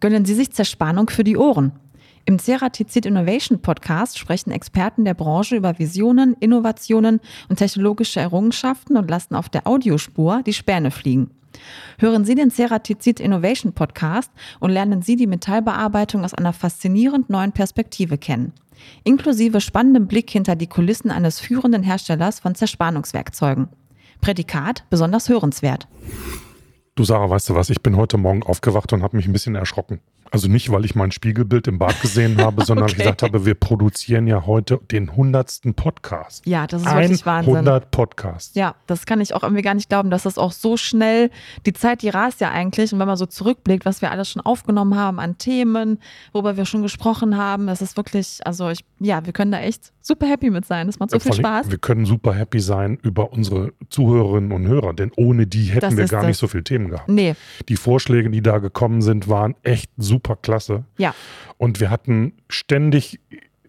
gönnen Sie sich Zerspannung für die Ohren. Im Ceratizid Innovation Podcast sprechen Experten der Branche über Visionen, Innovationen und technologische Errungenschaften und lassen auf der Audiospur die Späne fliegen. Hören Sie den Ceratizid Innovation Podcast und lernen Sie die Metallbearbeitung aus einer faszinierend neuen Perspektive kennen. Inklusive spannendem Blick hinter die Kulissen eines führenden Herstellers von Zerspannungswerkzeugen. Prädikat besonders hörenswert. Du Sarah, weißt du was? Ich bin heute Morgen aufgewacht und habe mich ein bisschen erschrocken. Also nicht, weil ich mein Spiegelbild im Bad gesehen habe, sondern okay. gesagt habe, wir produzieren ja heute den hundertsten Podcast. Ja, das ist wirklich Wahnsinn. 100 Podcasts. Ja, das kann ich auch irgendwie gar nicht glauben, dass das auch so schnell, die Zeit, die rast ja eigentlich. Und wenn man so zurückblickt, was wir alles schon aufgenommen haben an Themen, worüber wir schon gesprochen haben, das ist wirklich, also ich, ja, wir können da echt super happy mit sein. Das macht so viel Spaß. Wir können super happy sein über unsere Zuhörerinnen und Hörer, denn ohne die hätten das wir gar nicht so viele Themen gehabt. Nee. Die Vorschläge, die da gekommen sind, waren echt super klasse. Ja. Und wir hatten ständig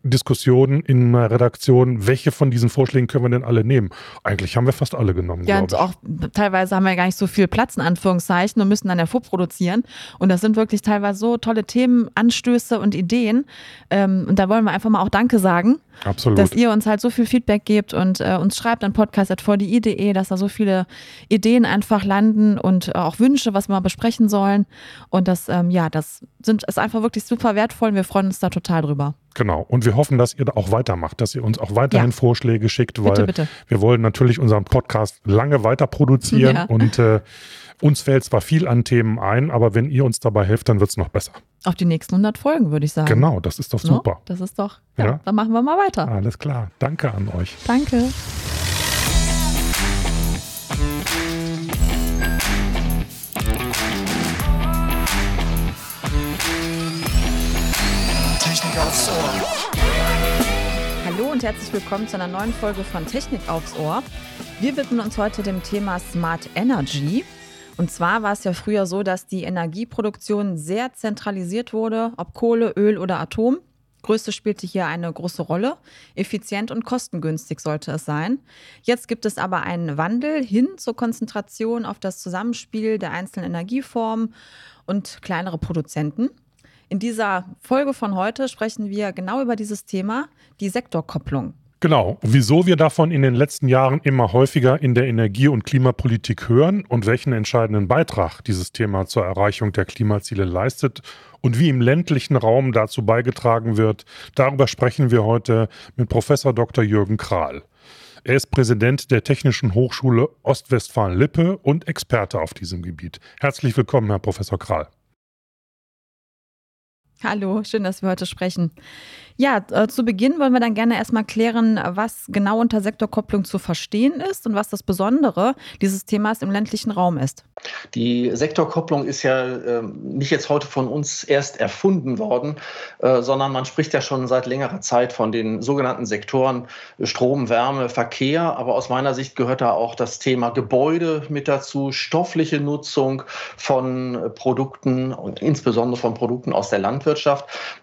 Diskussionen in einer Redaktion, welche von diesen Vorschlägen können wir denn alle nehmen? Eigentlich haben wir fast alle genommen. Ja, und auch teilweise haben wir gar nicht so viel Platz in Anführungszeichen und müssen dann ja vorproduzieren. Und das sind wirklich teilweise so tolle Themen, Anstöße und Ideen. Ähm, und da wollen wir einfach mal auch Danke sagen. Absolut. Dass ihr uns halt so viel Feedback gebt und äh, uns schreibt an podcast.vdi.de, dass da so viele Ideen einfach landen und äh, auch Wünsche, was wir mal besprechen sollen. Und das, ähm, ja, das sind, ist einfach wirklich super wertvoll und wir freuen uns da total drüber. Genau. Und wir hoffen, dass ihr da auch weitermacht, dass ihr uns auch weiterhin ja. Vorschläge schickt, weil bitte, bitte. wir wollen natürlich unseren Podcast lange weiter produzieren ja. und äh, uns fällt zwar viel an Themen ein, aber wenn ihr uns dabei helft, dann wird es noch besser. Auf die nächsten 100 Folgen, würde ich sagen. Genau, das ist doch super. No? Das ist doch, ja, ja, dann machen wir mal weiter. Alles klar. Danke an euch. Danke. Aufs Ohr. Hallo und herzlich willkommen zu einer neuen Folge von Technik aufs Ohr. Wir widmen uns heute dem Thema Smart Energy. Und zwar war es ja früher so, dass die Energieproduktion sehr zentralisiert wurde, ob Kohle, Öl oder Atom. Größte spielte hier eine große Rolle. Effizient und kostengünstig sollte es sein. Jetzt gibt es aber einen Wandel hin zur Konzentration auf das Zusammenspiel der einzelnen Energieformen und kleinere Produzenten. In dieser Folge von heute sprechen wir genau über dieses Thema, die Sektorkopplung. Genau. Wieso wir davon in den letzten Jahren immer häufiger in der Energie- und Klimapolitik hören und welchen entscheidenden Beitrag dieses Thema zur Erreichung der Klimaziele leistet und wie im ländlichen Raum dazu beigetragen wird, darüber sprechen wir heute mit Professor Dr. Jürgen Kral. Er ist Präsident der Technischen Hochschule Ostwestfalen-Lippe und Experte auf diesem Gebiet. Herzlich willkommen, Herr Professor Kral. Hallo, schön, dass wir heute sprechen. Ja, äh, zu Beginn wollen wir dann gerne erstmal klären, was genau unter Sektorkopplung zu verstehen ist und was das Besondere dieses Themas im ländlichen Raum ist. Die Sektorkopplung ist ja äh, nicht jetzt heute von uns erst erfunden worden, äh, sondern man spricht ja schon seit längerer Zeit von den sogenannten Sektoren Strom, Wärme, Verkehr. Aber aus meiner Sicht gehört da auch das Thema Gebäude mit dazu, stoffliche Nutzung von Produkten und insbesondere von Produkten aus der Landwirtschaft.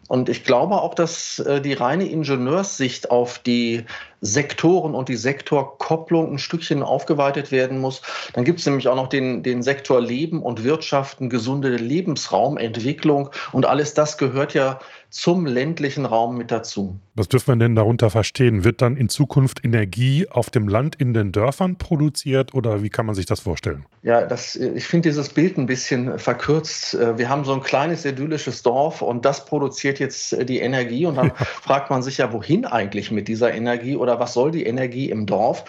Und ich glaube auch, dass äh, die reine Ingenieurssicht auf die Sektoren und die Sektorkopplung ein Stückchen aufgeweitet werden muss. Dann gibt es nämlich auch noch den, den Sektor Leben und Wirtschaften, gesunde Lebensraumentwicklung und alles das gehört ja zum ländlichen Raum mit dazu. Was dürfen wir denn darunter verstehen? Wird dann in Zukunft Energie auf dem Land in den Dörfern produziert oder wie kann man sich das vorstellen? Ja, das, ich finde dieses Bild ein bisschen verkürzt. Wir haben so ein kleines idyllisches Dorf und das produziert jetzt die Energie und dann ja. fragt man sich ja, wohin eigentlich mit dieser Energie oder was soll die Energie im Dorf?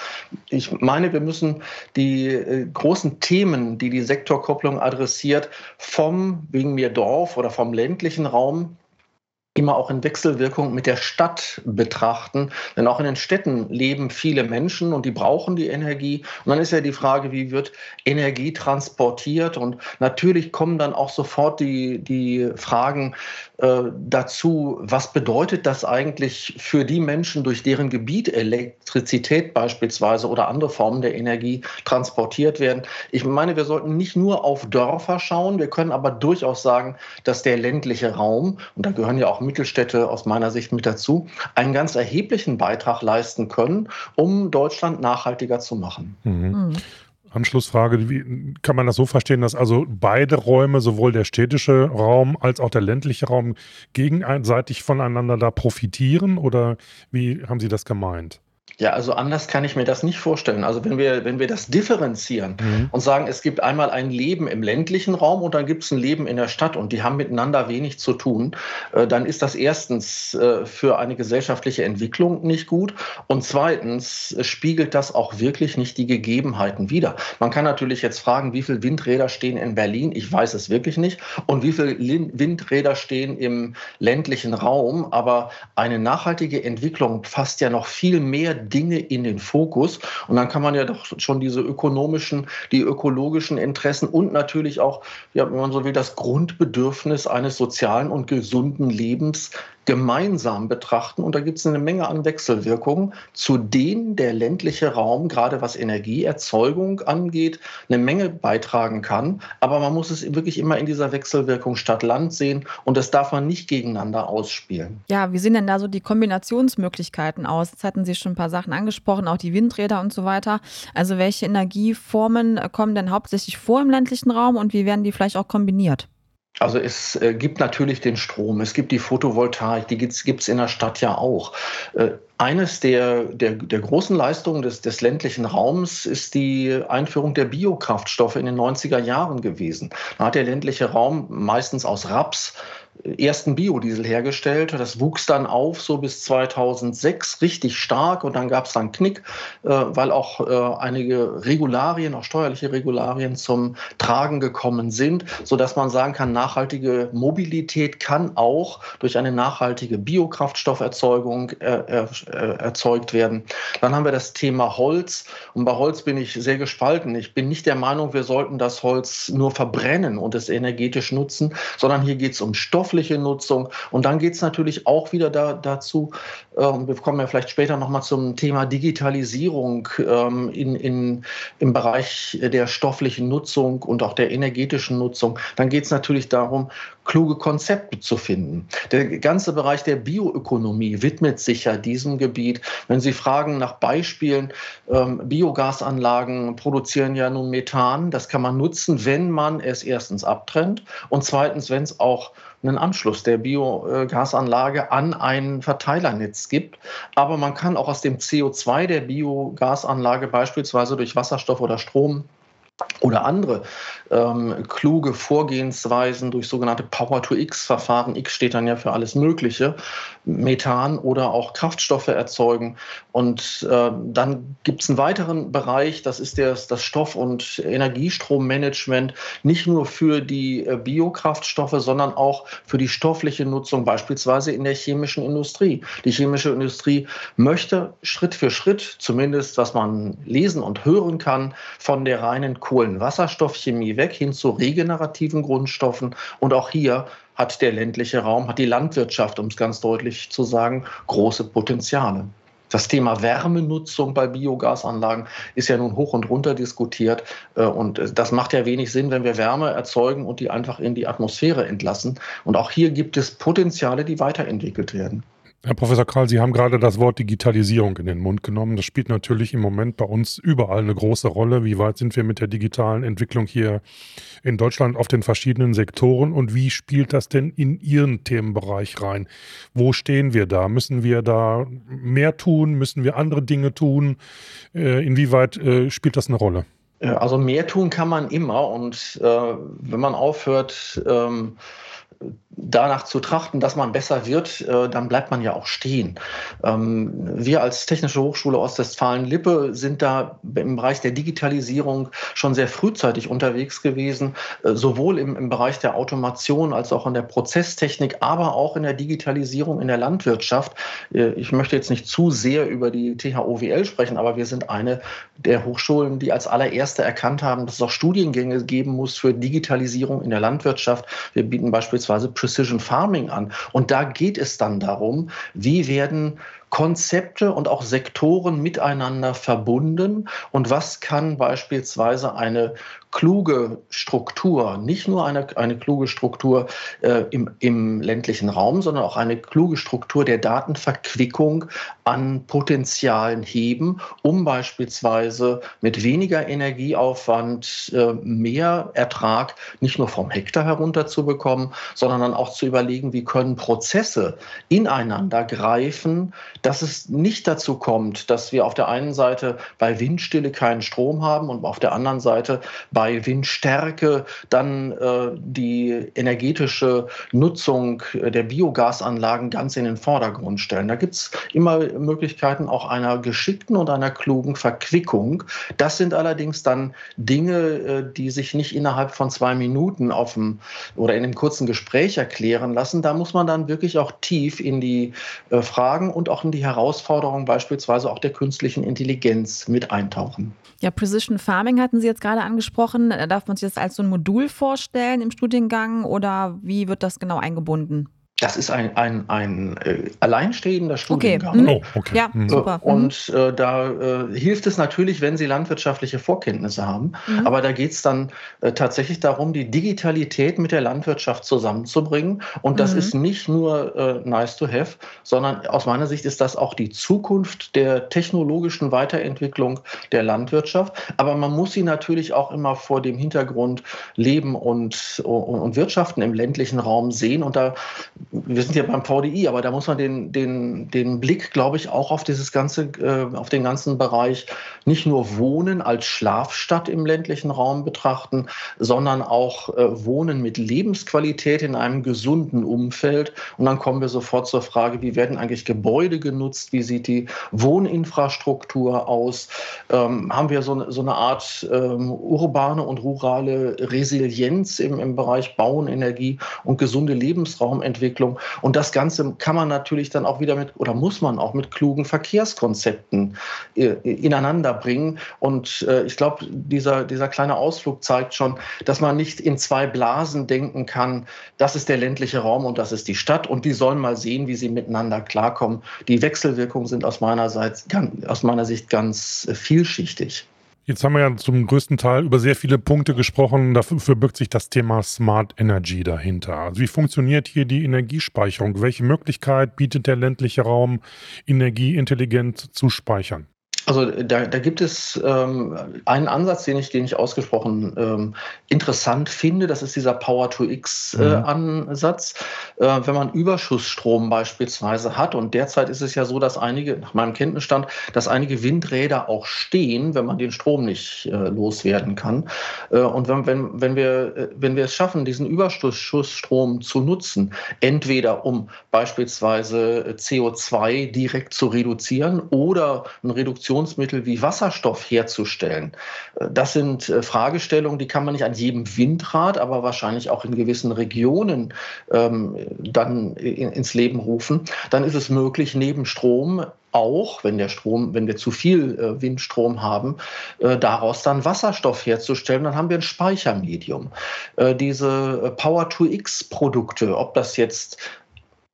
Ich meine, wir müssen die äh, großen Themen, die die Sektorkopplung adressiert, vom wegen mir Dorf oder vom ländlichen Raum immer auch in Wechselwirkung mit der Stadt betrachten. Denn auch in den Städten leben viele Menschen und die brauchen die Energie. Und dann ist ja die Frage, wie wird Energie transportiert? Und natürlich kommen dann auch sofort die, die Fragen äh, dazu, was bedeutet das eigentlich für die Menschen, durch deren Gebiet Elektrizität beispielsweise oder andere Formen der Energie transportiert werden. Ich meine, wir sollten nicht nur auf Dörfer schauen, wir können aber durchaus sagen, dass der ländliche Raum, und da gehören ja auch Mittelstädte aus meiner Sicht mit dazu, einen ganz erheblichen Beitrag leisten können, um Deutschland nachhaltiger zu machen. Mhm. mhm. Anschlussfrage, wie, kann man das so verstehen, dass also beide Räume, sowohl der städtische Raum als auch der ländliche Raum, gegenseitig voneinander da profitieren oder wie haben Sie das gemeint? Ja, also anders kann ich mir das nicht vorstellen. Also wenn wir, wenn wir das differenzieren mhm. und sagen, es gibt einmal ein Leben im ländlichen Raum und dann gibt es ein Leben in der Stadt und die haben miteinander wenig zu tun, äh, dann ist das erstens äh, für eine gesellschaftliche Entwicklung nicht gut und zweitens äh, spiegelt das auch wirklich nicht die Gegebenheiten wider. Man kann natürlich jetzt fragen, wie viele Windräder stehen in Berlin? Ich weiß es wirklich nicht. Und wie viele Windräder stehen im ländlichen Raum? Aber eine nachhaltige Entwicklung fasst ja noch viel mehr Dinge in den Fokus. Und dann kann man ja doch schon diese ökonomischen, die ökologischen Interessen und natürlich auch, ja, wenn man so will, das Grundbedürfnis eines sozialen und gesunden Lebens gemeinsam betrachten. Und da gibt es eine Menge an Wechselwirkungen, zu denen der ländliche Raum, gerade was Energieerzeugung angeht, eine Menge beitragen kann. Aber man muss es wirklich immer in dieser Wechselwirkung Stadt-Land sehen und das darf man nicht gegeneinander ausspielen. Ja, wie sehen denn da so die Kombinationsmöglichkeiten aus? Jetzt hatten Sie schon ein paar Sachen angesprochen, auch die Windräder und so weiter. Also welche Energieformen kommen denn hauptsächlich vor im ländlichen Raum und wie werden die vielleicht auch kombiniert? Also es äh, gibt natürlich den Strom, es gibt die Photovoltaik, die gibt es in der Stadt ja auch. Äh, eines der, der, der großen Leistungen des, des ländlichen Raums ist die Einführung der Biokraftstoffe in den 90er Jahren gewesen. Da hat der ländliche Raum meistens aus Raps ersten Biodiesel hergestellt. Das wuchs dann auf so bis 2006 richtig stark und dann gab es dann Knick, äh, weil auch äh, einige Regularien, auch steuerliche Regularien zum Tragen gekommen sind, sodass man sagen kann, nachhaltige Mobilität kann auch durch eine nachhaltige Biokraftstofferzeugung äh, erzeugt werden. Dann haben wir das Thema Holz und bei Holz bin ich sehr gespalten. Ich bin nicht der Meinung, wir sollten das Holz nur verbrennen und es energetisch nutzen, sondern hier geht es um Stoff stoffliche Nutzung. Und dann geht es natürlich auch wieder da, dazu, äh, wir kommen ja vielleicht später nochmal zum Thema Digitalisierung ähm, in, in, im Bereich der stofflichen Nutzung und auch der energetischen Nutzung. Dann geht es natürlich darum, kluge Konzepte zu finden. Der ganze Bereich der Bioökonomie widmet sich ja diesem Gebiet. Wenn Sie fragen nach Beispielen, ähm, Biogasanlagen produzieren ja nun Methan. Das kann man nutzen, wenn man es erstens abtrennt und zweitens, wenn es auch einen Anschluss der Biogasanlage an ein Verteilernetz gibt. Aber man kann auch aus dem CO2 der Biogasanlage beispielsweise durch Wasserstoff oder Strom oder andere ähm, kluge Vorgehensweisen durch sogenannte Power-to-X-Verfahren, X steht dann ja für alles Mögliche, Methan oder auch Kraftstoffe erzeugen. Und äh, dann gibt es einen weiteren Bereich, das ist das, das Stoff- und Energiestrommanagement, nicht nur für die äh, Biokraftstoffe, sondern auch für die stoffliche Nutzung, beispielsweise in der chemischen Industrie. Die chemische Industrie möchte Schritt für Schritt, zumindest was man lesen und hören kann, von der reinen Kohlenwasserstoffchemie weg hin zu regenerativen Grundstoffen. Und auch hier hat der ländliche Raum, hat die Landwirtschaft, um es ganz deutlich zu sagen, große Potenziale. Das Thema Wärmenutzung bei Biogasanlagen ist ja nun hoch und runter diskutiert. Äh, und das macht ja wenig Sinn, wenn wir Wärme erzeugen und die einfach in die Atmosphäre entlassen. Und auch hier gibt es Potenziale, die weiterentwickelt werden. Herr Professor Karl, Sie haben gerade das Wort Digitalisierung in den Mund genommen. Das spielt natürlich im Moment bei uns überall eine große Rolle. Wie weit sind wir mit der digitalen Entwicklung hier in Deutschland auf den verschiedenen Sektoren und wie spielt das denn in Ihren Themenbereich rein? Wo stehen wir da? Müssen wir da mehr tun? Müssen wir andere Dinge tun? Äh, inwieweit äh, spielt das eine Rolle? Also mehr tun kann man immer und äh, wenn man aufhört, ähm, danach zu trachten, dass man besser wird, äh, dann bleibt man ja auch stehen. Ähm, wir als Technische Hochschule Ostwestfalen-Lippe sind da im Bereich der Digitalisierung schon sehr frühzeitig unterwegs gewesen, äh, sowohl im, Bereich der Automation als auch in der Prozesstechnik, aber auch in der Digitalisierung in der Landwirtschaft. Äh, ich möchte jetzt nicht zu sehr über die THOWL sprechen, aber wir sind eine der Hochschulen, die als allererste erkannt haben, dass es auch Studiengänge geben muss für Digitalisierung in der Landwirtschaft. Wir bieten beispielsweise Precision Farming an. Und da geht es dann darum, wie werden Konzepte und auch Sektoren miteinander verbunden? Und was kann beispielsweise eine kluge Struktur, nicht nur eine, eine kluge Struktur äh, im, im ländlichen Raum, sondern auch eine kluge Struktur der Datenverquickung an Potenzialen heben, um beispielsweise mit weniger Energieaufwand äh, mehr Ertrag nicht nur vom Hektar herunterzubekommen, sondern dann auch zu überlegen, wie können Prozesse ineinander greifen, dass es nicht dazu kommt, dass wir auf der einen Seite bei Windstille keinen Strom haben und auf der anderen Seite bei Windstärke dann äh, die energetische Nutzung der Biogasanlagen ganz in den Vordergrund stellen. Da gibt es immer Möglichkeiten auch einer geschickten und einer klugen Verquickung. Das sind allerdings dann Dinge, äh, die sich nicht innerhalb von zwei Minuten auf dem oder in einem kurzen Gespräch erklären lassen. Da muss man dann wirklich auch tief in die äh, Fragen und auch in die Herausforderungen beispielsweise auch der künstlichen Intelligenz mit eintauchen. Ja, Precision Farming hatten Sie jetzt gerade angesprochen. Darf man sich das als so ein Modul vorstellen im Studiengang oder wie wird das genau eingebunden? Das ist ein, ein, ein äh, alleinstehender Studiengang. Okay. Mhm. Oh, okay. Ja, mhm. super. Mhm. Und äh, da äh, hilft es natürlich, wenn Sie landwirtschaftliche Vorkenntnisse haben. Mhm. Aber da geht es dann äh, tatsächlich darum, die Digitalität mit der Landwirtschaft zusammenzubringen. Und das mhm. ist nicht nur äh, nice to have, sondern aus meiner Sicht ist das auch die Zukunft der technologischen Weiterentwicklung der Landwirtschaft. Aber man muss sie natürlich auch immer vor dem Hintergrund Leben und, und, und Wirtschaften im ländlichen Raum sehen. Und da wir sind ja beim VDI, aber da muss man den, den, den Blick, glaube ich, auch auf dieses ganze, äh, auf den ganzen Bereich nicht nur Wohnen als Schlafstadt im ländlichen Raum betrachten, sondern auch äh, Wohnen mit Lebensqualität in einem gesunden Umfeld. Und dann kommen wir sofort zur Frage, wie werden eigentlich Gebäude genutzt? Wie sieht die Wohninfrastruktur aus? Ähm, haben wir so, so eine Art ähm, urbane und rurale Resilienz im, im Bereich Bauen, Energie und gesunde Lebensraumentwicklung? Entwicklung. Und das Ganze kann man natürlich dann auch wieder mit oder muss man auch mit klugen Verkehrskonzepten äh, ineinander bringen. Und äh, ich glaube, dieser, dieser kleine Ausflug zeigt schon, dass man nicht in zwei Blasen denken kann, das ist der ländliche Raum und das ist die Stadt und die sollen mal sehen, wie sie miteinander klarkommen. Die Wechselwirkungen sind aus meiner, Seite, aus meiner Sicht ganz äh, vielschichtig. Jetzt haben wir ja zum größten Teil über sehr viele Punkte gesprochen. Dafür birgt sich das Thema Smart Energy dahinter. Also wie funktioniert hier die Energiespeicherung? Welche Möglichkeit bietet der ländliche Raum, Energie intelligent zu speichern? Also da, da gibt es ähm, einen Ansatz, den ich, den ich ausgesprochen ähm, interessant finde. Das ist dieser Power-to-X-Ansatz. Äh, mhm. äh, wenn man Überschussstrom beispielsweise hat, und derzeit ist es ja so, dass einige, nach meinem Kenntnisstand, dass einige Windräder auch stehen, wenn man den Strom nicht äh, loswerden kann. Äh, und wenn, wenn, wenn, wir, äh, wenn wir es schaffen, diesen Überschussstrom zu nutzen, entweder um beispielsweise CO2 direkt zu reduzieren oder eine Reduktion Produktionsmittel wie Wasserstoff herzustellen? Äh, das sind äh, Fragestellungen, die kann man nicht an jedem Windrad, aber wahrscheinlich auch in gewissen Regionen ähm, dann ins Leben rufen. Dann ist es möglich, neben Strom auch, wenn der Strom, wenn wir zu viel äh, Windstrom haben, daraus dann Wasserstoff herzustellen, dann haben wir ein Speichermedium. Diese Power-to-X-Produkte, ob das jetzt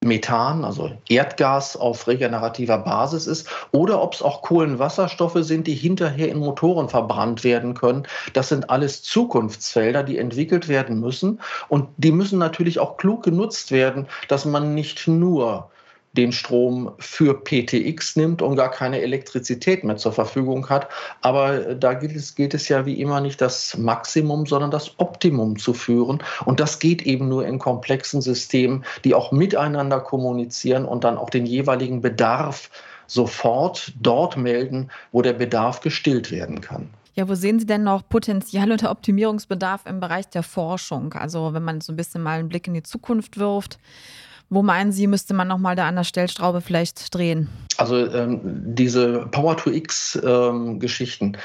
Methan, also Erdgas auf regenerativer Basis ist, oder ob es auch Kohlenwasserstoffe sind, die hinterher in Motoren verbrannt werden können. Das sind alles Zukunftsfelder, die entwickelt werden müssen. Und die müssen natürlich auch klug genutzt werden, dass man nicht nur den Strom für PTX nimmt und gar keine Elektrizität mehr zur Verfügung hat. Aber da gilt es, gilt es ja wie immer nicht das Maximum, sondern das Optimum zu führen. Und das geht eben nur in komplexen Systemen, die auch miteinander kommunizieren und dann auch den jeweiligen Bedarf sofort dort melden, wo der Bedarf gestillt werden kann. Ja, wo sehen Sie denn noch Potenzial oder Optimierungsbedarf im Bereich der Forschung? Also wenn man so ein bisschen mal einen Blick in die Zukunft wirft, wo meinen Sie, müsste man nochmal da an der Stellstraube vielleicht drehen? Also ähm, diese Power-to-X-Geschichten, äh,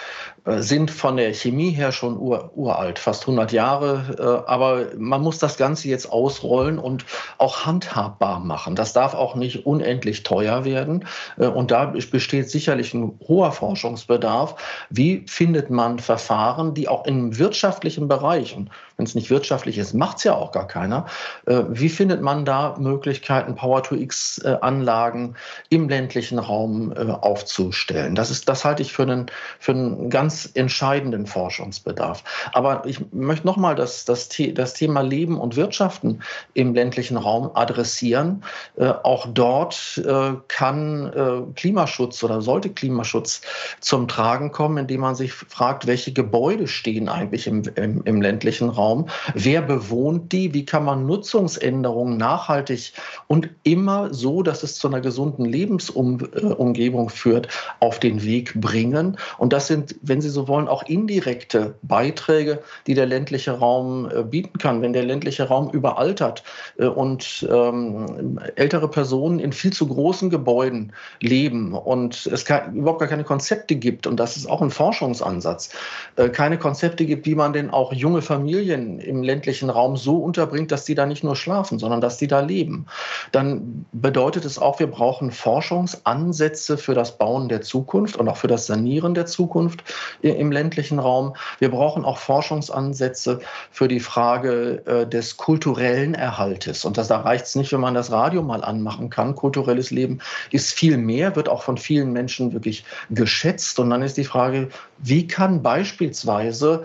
sind von der Chemie her schon ur, uralt, fast 100 Jahre. Äh, aber man muss das Ganze jetzt ausrollen und auch handhabbar machen. Das darf auch nicht unendlich teuer werden. Äh, und da besteht sicherlich ein hoher Forschungsbedarf. Wie findet man Verfahren, die auch im wirtschaftlichen Bereich, und wenn es nicht wirtschaftlich ist, macht es ja auch gar keiner, wie findet man da Möglichkeiten, Power-to-X-Anlagen im ländlichen Raum aufzustellen? Das, ist, das halte ich für einen, für einen ganz entscheidenden Forschungsbedarf. Aber ich möchte nochmal das, das, das Thema Leben und Wirtschaften im ländlichen Raum adressieren. Äh, auch dort äh, kann äh, Klimaschutz oder sollte Klimaschutz zum Tragen kommen, indem man sich fragt, welche Gebäude stehen eigentlich im, im, im ländlichen Raum, wer bewohnt die, wie kann man Nutzungsänderungen nachhaltig und immer so, dass es zu einer gesunden Lebensumgebung führt, auf den Weg bringen. Und das sind, wenn wenn Sie so wollen, auch indirekte Beiträge, die der ländliche Raum äh, bieten kann. Wenn der ländliche Raum überaltert äh, und ähm, ältere Personen in viel zu großen Gebäuden leben und es überhaupt gar keine Konzepte gibt, und das ist auch ein Forschungsansatz, äh, keine Konzepte gibt, wie man denn auch junge Familien im ländlichen Raum so unterbringt, dass die da nicht nur schlafen, sondern dass die da leben, dann bedeutet es auch, wir brauchen Forschungsansätze für das Bauen der Zukunft und auch für das Sanieren der Zukunft im ländlichen Raum. Wir brauchen auch Forschungsansätze für die Frage äh, des kulturellen Erhaltes. Und das, da reicht es nicht, wenn man das Radio mal anmachen kann. Kulturelles Leben ist viel mehr, wird auch von vielen Menschen wirklich geschätzt. Und dann ist die Frage, wie kann beispielsweise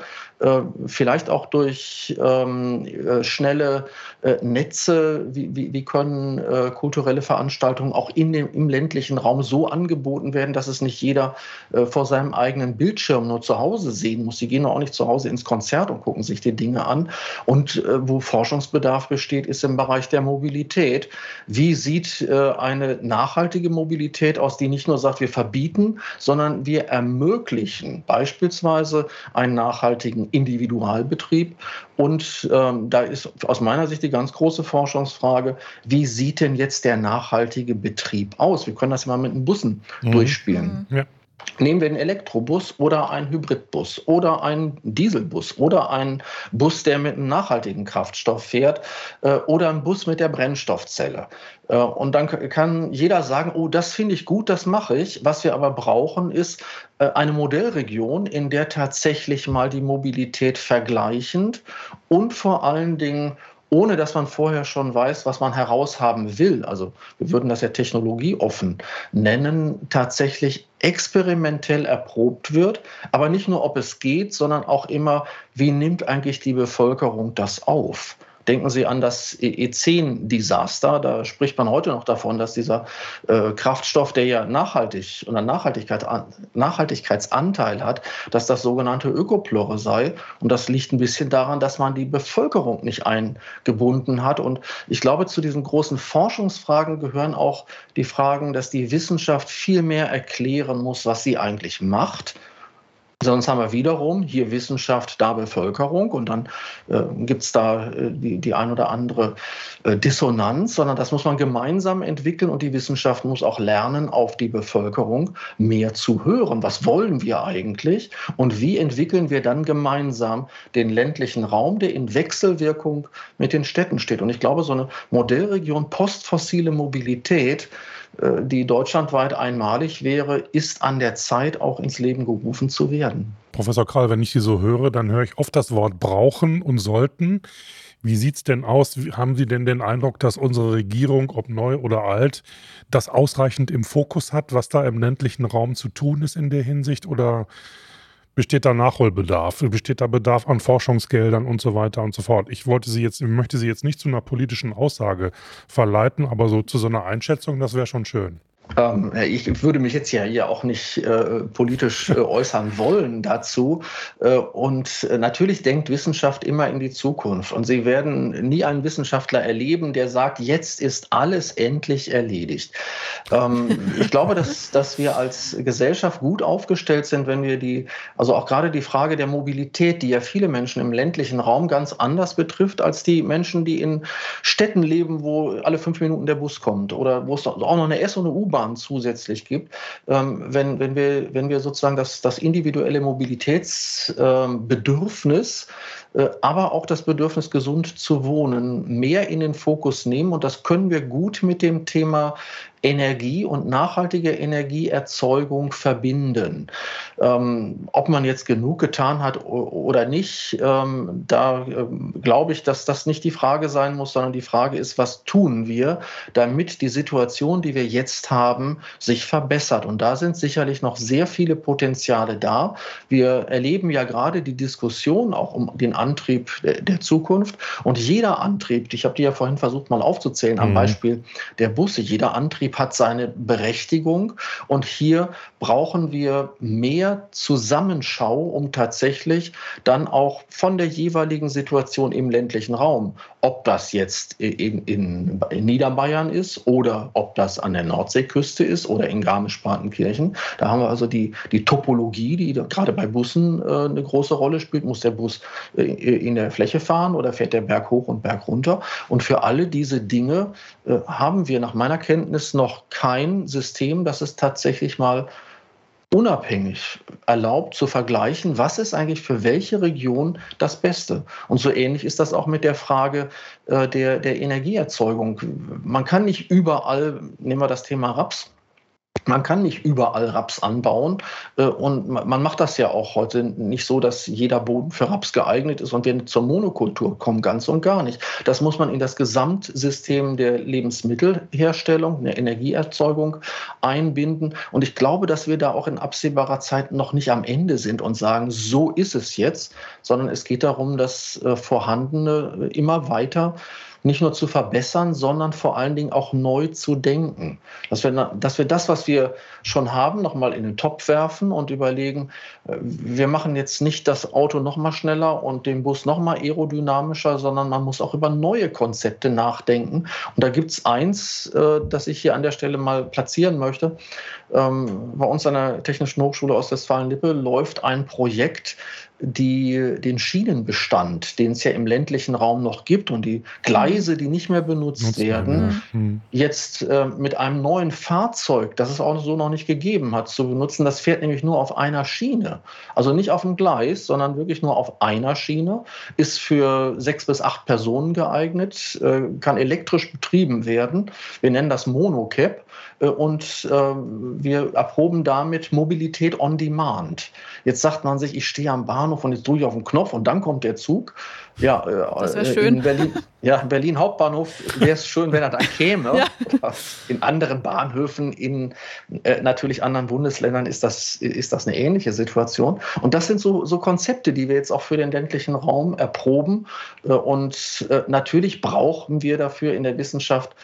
vielleicht auch durch ähm, äh, schnelle äh, Netze, wie, wie, wie können äh, kulturelle Veranstaltungen auch in dem, im ländlichen Raum so angeboten werden, dass es nicht jeder äh, vor seinem eigenen Bildschirm nur zu Hause sehen muss. Sie gehen auch nicht zu Hause ins Konzert und gucken sich die Dinge an. Und äh, wo Forschungsbedarf besteht, ist im Bereich der Mobilität. Wie sieht eine nachhaltige Mobilität aus, die nicht nur sagt, wir verbieten, sondern wir ermöglichen beispielsweise einen nachhaltigen Individualbetrieb. Und ähm, da ist aus meiner Sicht die ganz große Forschungsfrage, wie sieht denn jetzt der nachhaltige Betrieb aus? Wir können das ja mal mit den Bussen mhm. durchspielen. Ja. Nehmen wir einen Elektrobus oder einen Hybridbus oder einen Dieselbus oder einen Bus, der mit einem nachhaltigen Kraftstoff fährt äh, oder einen Bus mit der Brennstoffzelle. Äh, und dann kann jeder sagen, oh, das finde ich gut, das mache ich. Was wir aber brauchen, ist äh, eine Modellregion, in der tatsächlich mal die Mobilität vergleichend und vor allen Dingen ohne dass man vorher schon weiß, was man heraushaben will, also wir würden das ja technologieoffen nennen, tatsächlich experimentell erprobt wird. Aber nicht nur, ob es geht, sondern auch immer, wie nimmt eigentlich die Bevölkerung das auf? Denken Sie an das E10-Desaster. Da spricht man heute noch davon, dass dieser äh, Kraftstoff, der ja nachhaltig oder Nachhaltigkeit, Nachhaltigkeitsanteil hat, dass das sogenannte Ökoplore sei. Und das liegt ein bisschen daran, dass man die Bevölkerung nicht eingebunden hat. Und ich glaube, zu diesen großen Forschungsfragen gehören auch die Fragen, dass die Wissenschaft viel mehr erklären muss, was sie eigentlich macht Sonst haben wir wiederum hier Wissenschaft, da Bevölkerung und dann äh, gibt es da äh, die, die ein oder andere äh, Dissonanz, sondern das muss man gemeinsam entwickeln und die Wissenschaft muss auch lernen, auf die Bevölkerung mehr zu hören. Was wollen wir eigentlich und wie entwickeln wir dann gemeinsam den ländlichen Raum, der in Wechselwirkung mit den Städten steht? Und ich glaube, so eine Modellregion postfossile Mobilität, die deutschlandweit einmalig wäre, ist an der Zeit, auch ins Leben gerufen zu werden. Professor Krall, wenn ich Sie so höre, dann höre ich oft das Wort brauchen und sollten. Wie sieht es denn aus? Haben Sie denn den Eindruck, dass unsere Regierung, ob neu oder alt, das ausreichend im Fokus hat, was da im ländlichen Raum zu tun ist in der Hinsicht? Oder besteht da Nachholbedarf, besteht da Bedarf an Forschungsgeldern und so weiter und so fort. Ich wollte Sie jetzt, möchte Sie jetzt nicht zu einer politischen Aussage verleiten, aber so zu so einer Einschätzung, das wäre schon schön. Ähm, ich würde mich jetzt ja hier auch nicht äh, politisch äh, äußern wollen dazu. Äh, und äh, natürlich denkt Wissenschaft immer in die Zukunft. Und Sie werden nie einen Wissenschaftler erleben, der sagt, jetzt ist alles endlich erledigt. Ähm, ich glaube, dass, dass wir als Gesellschaft gut aufgestellt sind, wenn wir die, also auch gerade die Frage der Mobilität, die ja viele Menschen im ländlichen Raum ganz anders betrifft als die Menschen, die in Städten leben, wo alle fünf Minuten der Bus kommt oder wo es auch noch eine S- und eine U U-Bahn zusätzlich gibt, ähm, wenn, wenn, wir, wenn wir sozusagen das, das individuelle Mobilitätsbedürfnis äh, aber auch das Bedürfnis, gesund zu wohnen, mehr in den Fokus nehmen. Und das können wir gut mit dem Thema Energie und nachhaltige Energieerzeugung verbinden. Ähm, ob man jetzt genug getan hat oder nicht, ähm, da äh, glaube ich, dass das nicht die Frage sein muss, sondern die Frage ist, was tun wir, damit die Situation, die wir jetzt haben, sich verbessert. Und da sind sicherlich noch sehr viele Potenziale da. Wir erleben ja gerade die Diskussion auch um den Antrieb der Zukunft. Und jeder Antrieb, ich habe die ja vorhin versucht mal aufzuzählen am mhm. Beispiel der Busse, jeder Antrieb hat seine Berechtigung. Und hier brauchen wir mehr Zusammenschau, um tatsächlich dann auch von der jeweiligen Situation im ländlichen Raum, ob das jetzt in, in, in Niederbayern ist oder ob das an der Nordseeküste ist oder in Garmisch-Partenkirchen, da haben wir also die, die Topologie, die gerade bei Bussen äh, eine große Rolle spielt. Muss der Bus äh, in der Fläche fahren oder fährt der Berg hoch und Berg runter? Und für alle diese Dinge äh, haben wir nach meiner Kenntnis noch kein System, das es tatsächlich mal unabhängig erlaubt zu vergleichen, was ist eigentlich für welche Region das Beste. Und so ähnlich ist das auch mit der Frage äh, der, der Energieerzeugung. Man kann nicht überall, nehmen wir das Thema Raps, man kann nicht überall Raps anbauen äh, und man macht das ja auch heute nicht so, dass jeder Boden für Raps geeignet ist und wir zur Monokultur kommen, ganz und gar nicht. Das muss man in das Gesamtsystem der Lebensmittelherstellung, der Energieerzeugung einbinden und ich glaube, dass wir da auch in absehbarer Zeit noch nicht am Ende sind und sagen, so ist es jetzt, sondern es geht darum, das äh, Vorhandene immer weiter nicht nur zu verbessern, sondern vor allen Dingen auch neu zu denken. Dass wir, dass wir das, was wir schon haben, nochmal in den Topf werfen und überlegen, äh, wir machen jetzt nicht das Auto nochmal schneller und den Bus nochmal aerodynamischer, sondern man muss auch über neue Konzepte nachdenken. Und da gibt es eins, äh, das ich hier an der Stelle mal platzieren möchte. Ähm, bei uns an der Technischen Hochschule Ostwestfalen-Lippe läuft ein Projekt, die, den Schienenbestand, den es ja im ländlichen Raum noch gibt und die Gleise, die nicht mehr benutzt Nutzt werden, mhm. jetzt äh, mit einem neuen Fahrzeug, das es auch so noch nicht gegeben hat, zu benutzen. Das fährt nämlich nur auf einer Schiene. Also nicht auf dem Gleis, sondern wirklich nur auf einer Schiene, ist für sechs bis acht Personen geeignet, äh, kann elektrisch betrieben werden. Wir nennen das Monocap äh, und äh, wir erproben damit Mobilität on Demand. Jetzt sagt man sich, ich stehe am Bahnhof und jetzt drücke ich auf den Knopf und dann kommt der Zug. Ja, äh, das wäre schön. In Berlin, ja, Berlin Hauptbahnhof wäre es schön, wenn er da käme. ja. In anderen Bahnhöfen, in äh, natürlich anderen Bundesländern ist das, ist das eine ähnliche Situation. Und das sind so, so Konzepte, die wir jetzt auch für den ländlichen Raum erproben. Äh, und äh, natürlich brauchen wir dafür in der Wissenschaft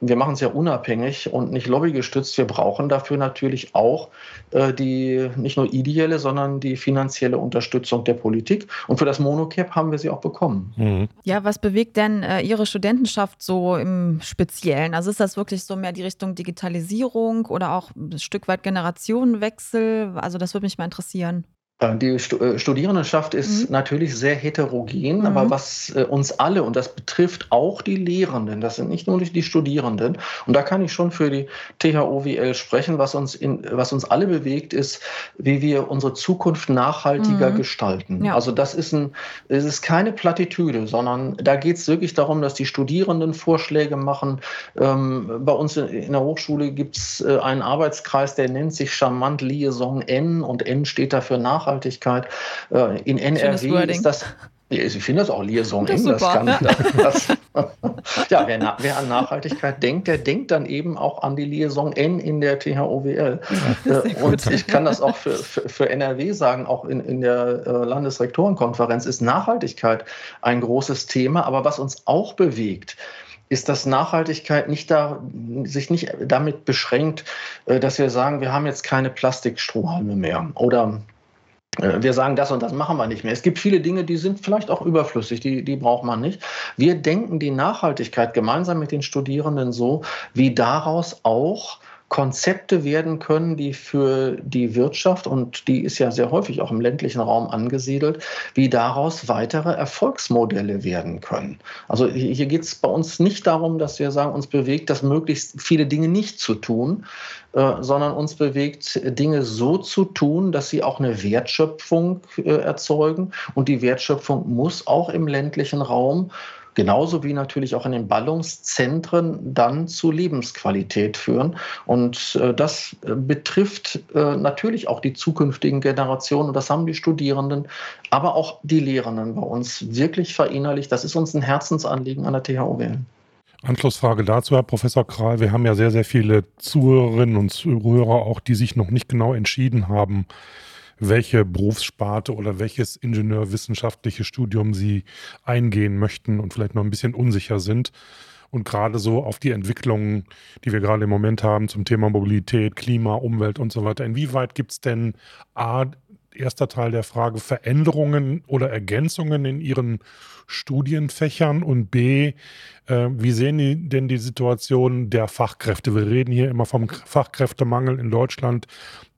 wir machen es ja unabhängig und nicht lobbygestützt. Wir brauchen dafür natürlich auch äh, die nicht nur ideelle, sondern die finanzielle Unterstützung der Politik. Und für das Monocap haben wir sie auch bekommen. Mhm. Ja, was bewegt denn äh, Ihre Studentenschaft so im Speziellen? Also ist das wirklich so mehr die Richtung Digitalisierung oder auch ein Stück weit Generationenwechsel? Also das würde mich mal interessieren. Äh, die äh, Studierendenschaft ist mhm. natürlich sehr heterogen, mhm. aber was äh, uns alle, und das betrifft auch die Lehrenden, das sind nicht nur die Studierenden, und da kann ich schon für die THOWL sprechen, was uns, in, was uns alle bewegt, ist, wie wir unsere Zukunft nachhaltiger mhm. gestalten. Ja. Also das ist, ein, es ist keine Plattitüde, sondern da geht es wirklich darum, dass die Studierenden Vorschläge machen. Ähm, bei uns in der Hochschule gibt es einen Arbeitskreis, der nennt sich charmant Liaison N und N steht dafür Nachhaltigkeit. Nachhaltigkeit. Äh, in NRW ist das. Ich finde das auch Liaison eng. Das kann, das, ja, wer, wer, an Nachhaltigkeit denkt, der denkt dann eben auch an die Liaison N in der THOWL. Äh, und ich kann das auch für, für, für NRW sagen, auch in, in der äh, Landesrektorenkonferenz ist Nachhaltigkeit ein großes Thema. Aber was uns auch bewegt, ist, dass Nachhaltigkeit nicht da, sich nicht damit beschränkt, dass wir sagen, wir haben jetzt keine Plastikstrohhalme mehr oder wir sagen, das und das machen wir nicht mehr. Es gibt viele Dinge, die sind vielleicht auch überflüssig, die, die braucht man nicht. Wir denken die Nachhaltigkeit gemeinsam mit den Studierenden so, wie daraus auch Konzepte werden können, die für die Wirtschaft, und die ist ja sehr häufig auch im ländlichen Raum angesiedelt, wie daraus weitere Erfolgsmodelle werden können. Also hier geht es bei uns nicht darum, dass wir sagen, uns bewegt, das möglichst viele Dinge nicht zu tun, äh, sondern uns bewegt, Dinge so zu tun, dass sie auch eine Wertschöpfung äh, erzeugen. Und die Wertschöpfung muss auch im ländlichen Raum genauso wie natürlich auch in den Ballungszentren dann zu Lebensqualität führen. Und äh, das äh, betrifft äh, natürlich auch die zukünftigen Generationen. Und das haben die Studierenden, aber auch die Lehrenden bei uns wirklich verinnerlicht. Das ist uns ein Herzensanliegen an der THU wählen. Anschlussfrage dazu, Herr Professor Kral. Wir haben ja sehr, sehr viele Zuhörerinnen und Zuhörer auch, die sich noch nicht genau entschieden haben, welche Berufssparte oder welches ingenieurwissenschaftliche Studium sie eingehen möchten und vielleicht noch ein bisschen unsicher sind. Und gerade so auf die Entwicklungen, die wir gerade im Moment haben zum Thema Mobilität, Klima, Umwelt und so weiter. Inwieweit gibt es denn A, erster Teil der Frage, Veränderungen oder Ergänzungen in Ihren Studienfächern und B, äh, wie sehen die denn die Situation der Fachkräfte? Wir reden hier immer vom Fachkräftemangel in Deutschland,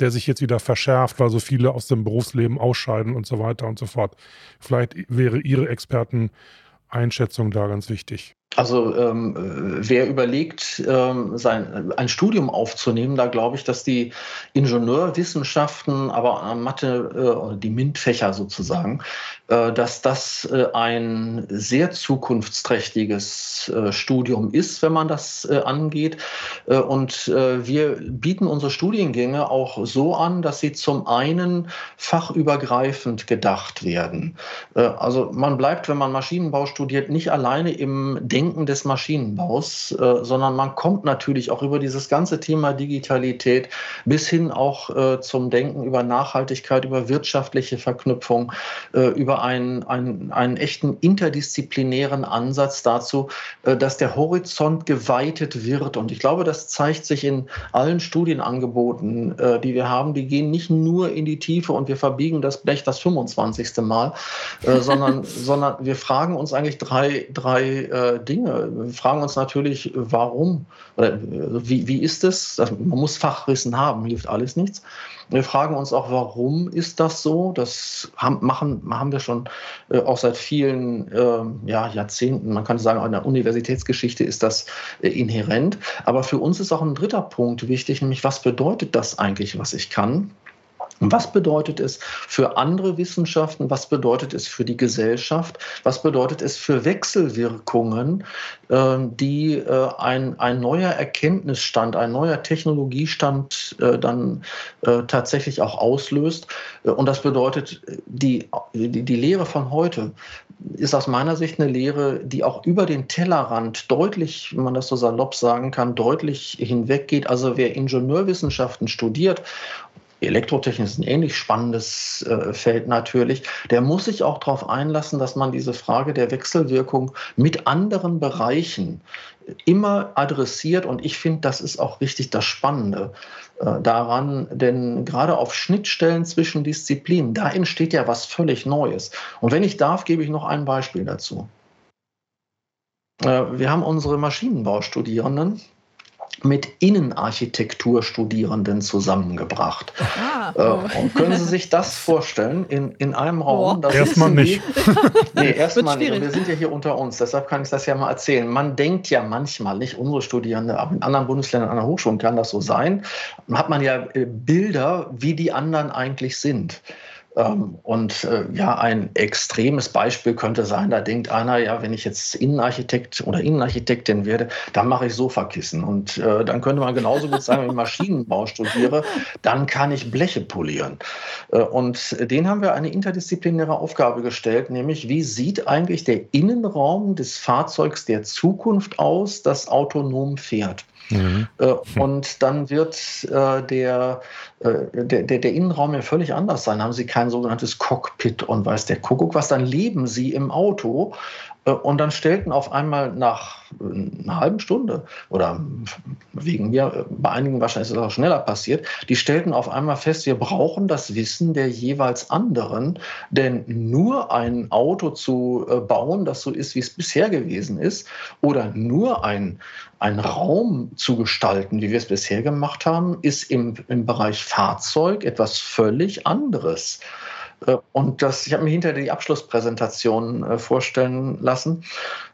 der sich jetzt wieder verschärft, weil so viele aus dem Berufsleben ausscheiden und so weiter und so fort. Vielleicht wäre Ihre Experteneinschätzung da ganz wichtig. Also ähm, wer überlegt, ähm, sein, ein Studium aufzunehmen, da glaube ich, dass die Ingenieurwissenschaften, aber Mathe, äh, die MINT-Fächer sozusagen, äh, dass das äh, ein sehr zukunftsträchtiges äh, Studium ist, wenn man das äh, angeht. Äh, und wir bieten unsere Studiengänge auch so an, dass sie zum einen fachübergreifend gedacht werden. also man bleibt, wenn man Maschinenbau studiert, nicht alleine im Denken Denken des Maschinenbaus, äh, sondern man kommt natürlich auch über dieses ganze Thema Digitalität bis hin auch äh, zum Denken über Nachhaltigkeit, über wirtschaftliche Verknüpfung, äh, über einen, einen, einen echten interdisziplinären Ansatz dazu, äh, dass der Horizont geweitet wird. Und ich glaube, das zeigt sich in allen Studienangeboten, äh, die wir haben. Die gehen nicht nur in die Tiefe und wir verbiegen das Blech das 25. Mal, äh, sondern, sondern wir fragen uns eigentlich drei, drei Dinge. Wir fragen uns natürlich, warum, oder wie, wie ist es? Man muss Fachwissen haben, hilft alles nichts. Wir fragen uns auch, warum ist das so? Das haben, machen, haben wir schon äh, auch seit vielen äh, ja, Jahrzehnten. Man kann sagen, in der Universitätsgeschichte ist das äh, inhärent. Aber für uns ist auch ein dritter Punkt wichtig, nämlich was bedeutet das eigentlich, was ich kann? Was bedeutet es für andere Wissenschaften? Was bedeutet es für die Gesellschaft? Was bedeutet es für Wechselwirkungen, ähm, die äh, ein, ein neuer Erkenntnisstand, ein neuer Technologiestand äh, dann äh, tatsächlich auch auslöst? Und das bedeutet, die, die, die Lehre von heute ist aus meiner Sicht eine Lehre, die auch über den Tellerrand deutlich, wenn man das so salopp sagen kann, deutlich hinweggeht. Also wer Ingenieurwissenschaften studiert Elektrotechnik ist ein ähnlich spannendes äh, Feld natürlich. Der muss sich auch darauf einlassen, dass man diese Frage der Wechselwirkung mit anderen Bereichen immer adressiert. Und ich finde, das ist auch richtig das Spannende äh, daran, denn gerade auf Schnittstellen zwischen Disziplinen, da entsteht ja was völlig Neues. Und wenn ich darf, gebe ich noch ein Beispiel dazu. Äh, wir haben unsere Maschinenbaustudierenden mit Innenarchitekturstudierenden zusammengebracht. Ah, äh, oh. und können Sie sich das vorstellen in, in einem Raum? Oh. Erstmal nicht. nee, erstmal nicht. Und wir sind ja hier unter uns, deshalb kann ich das ja mal erzählen. Man denkt ja manchmal, nicht unsere Studierende, aber in anderen Bundesländern, an der Hochschule kann das so sein, hat man ja äh, Bilder, wie die anderen eigentlich sind. Ähm, und äh, ja, ein extremes Beispiel könnte sein, da denkt einer, ja, wenn ich jetzt Innenarchitekt oder Innenarchitektin werde, dann mache ich Sofakissen. Und äh, dann könnte man genauso gut sagen, wenn ich Maschinenbau studiere, dann kann ich Bleche polieren. Äh, und den haben wir eine interdisziplinäre Aufgabe gestellt, nämlich wie sieht eigentlich der Innenraum des Fahrzeugs der Zukunft aus, das autonom fährt? Mhm. Und dann wird äh, der, äh, der, der, der, Innenraum ja völlig anders sein. Haben Sie kein sogenanntes Cockpit und weiß der Kuckuck was, dann leben Sie im Auto und dann stellten auf einmal nach einer halben Stunde oder wegen mir, bei einigen wahrscheinlich ist es auch schneller passiert, die stellten auf einmal fest, wir brauchen das Wissen der jeweils anderen, denn nur ein Auto zu äh, bauen, das so ist, wie es bisher gewesen ist, oder nur ein, ein Raum zu gestalten, wie wir es bisher gemacht haben, ist im, im Bereich Fahrzeug etwas völlig anderes. Äh, und das, ich habe mir hinterher die Abschlusspräsentation äh, vorstellen lassen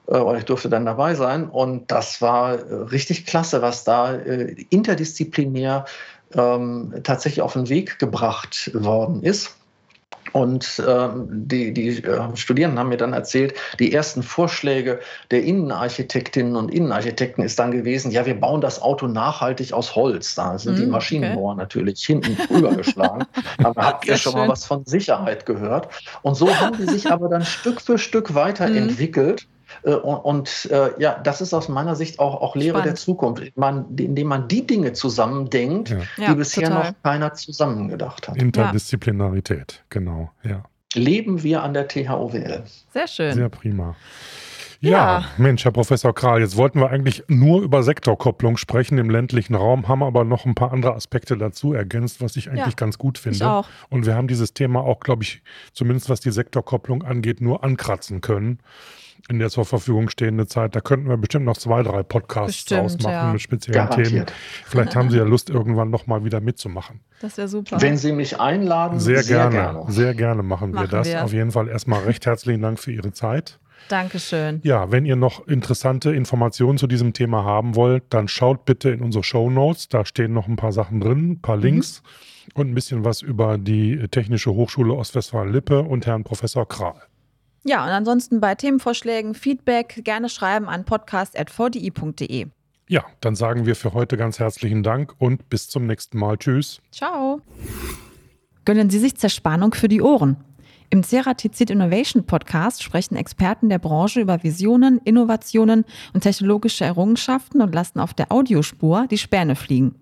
äh, und ich durfte dann dabei sein. Und das war richtig klasse, was da interdisziplinär ähm, tatsächlich auf den Weg gebracht worden ist. Und ähm, die, die äh, Studierenden haben mir dann erzählt, die ersten Vorschläge der Innenarchitektinnen und Innenarchitekten ist dann gewesen, ja, wir bauen das Auto nachhaltig aus Holz. Da sind mm, die Maschinenbauer okay. natürlich hinten rübergeschlagen. Aber habt ihr schon schön. mal was von Sicherheit gehört? Und so haben die sich aber dann Stück für Stück weiterentwickelt. Mm und äh, ja, das ist aus meiner Sicht auch, auch Lehre Spannend. der Zukunft, indem man die Dinge zusammendenkt, ja. die ja, bisher total. noch keiner zusammengedacht hat. Interdisziplinarität, genau, ja. Leben wir an der THOWL. Sehr schön. Sehr prima. Ja, ja, Mensch, Herr Professor Kral, jetzt wollten wir eigentlich nur über Sektorkopplung sprechen im ländlichen Raum, haben aber noch ein paar andere Aspekte dazu ergänzt, was ich eigentlich ja, ganz gut finde. Ich auch. Und wir haben dieses Thema auch, glaube ich, zumindest was die Sektorkopplung angeht, nur ankratzen können in der zur Verfügung stehende Zeit. Da könnten wir bestimmt noch zwei, drei Podcasts bestimmt, ausmachen ja. mit speziellen Garantiert. Themen. Vielleicht haben Sie ja Lust, irgendwann noch mal wieder mitzumachen. Das wäre super. Wenn Sie mich einladen, sehr, sehr gerne, gerne. Sehr gerne machen, machen wir das. Wir. Auf jeden Fall erstmal recht herzlichen Dank für Ihre Zeit. Dankeschön. Ja, wenn ihr noch interessante Informationen zu diesem Thema haben wollt, dann schaut bitte in unsere Show Notes. Da stehen noch ein paar Sachen drin, ein paar Links mhm. und ein bisschen was über die Technische Hochschule Ostwestfalen-Lippe und Herrn Professor Kral. Ja, und ansonsten bei Themenvorschlägen, Feedback gerne schreiben an podcast.vdi.de. Ja, dann sagen wir für heute ganz herzlichen Dank und bis zum nächsten Mal. Tschüss. Ciao. Gönnen Sie sich Zerspannung für die Ohren. Im Ceratizid Innovation Podcast sprechen Experten der Branche über Visionen, Innovationen und technologische Errungenschaften und lassen auf der Audiospur die Späne fliegen.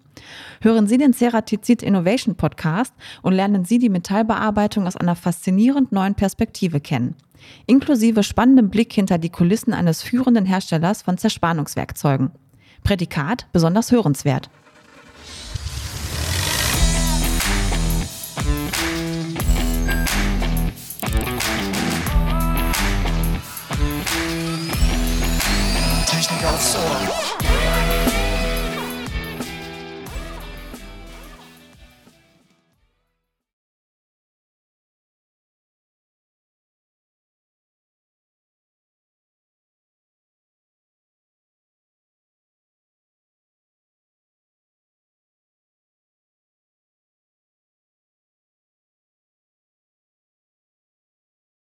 Hören Sie den Ceratizid Innovation Podcast und lernen Sie die Metallbearbeitung aus einer faszinierend neuen Perspektive kennen. Inklusive spannendem Blick hinter die Kulissen eines führenden Herstellers von Zerspannungswerkzeugen. Prädikat besonders hörenswert.